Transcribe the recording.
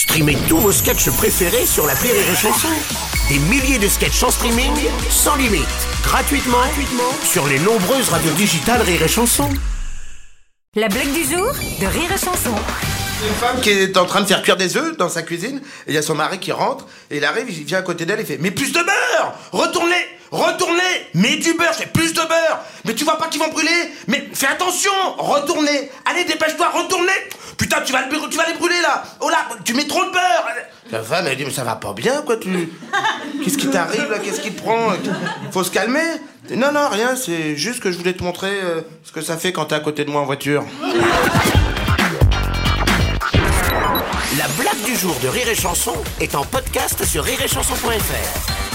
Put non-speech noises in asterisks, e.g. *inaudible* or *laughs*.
Streamez tous vos sketchs préférés sur la Rire et Chanson. Des milliers de sketchs en streaming, sans limite, gratuitement, gratuitement sur les nombreuses radios digitales Rire et Chanson. La blague du jour de Rire et Chanson. Une femme qui est en train de faire cuire des œufs dans sa cuisine, et il y a son mari qui rentre, et il arrive, il vient à côté d'elle, il fait Mais plus de beurre! Retournez Retournez! Mets du beurre, c'est plus de beurre! Mais tu vois pas qu'ils vont brûler? Mais fais attention! Retournez! Allez, dépêche-toi, retournez! Putain, tu vas, le, tu vas les brûler tu mets trop de beurre La femme, elle dit Mais ça va pas bien, quoi, tu. *laughs* Qu'est-ce qui t'arrive là Qu'est-ce qui te prend Faut se calmer Non, non, rien, c'est juste que je voulais te montrer euh, ce que ça fait quand t'es à côté de moi en voiture. La blague du jour de Rire et Chanson est en podcast sur rireetchanson.fr.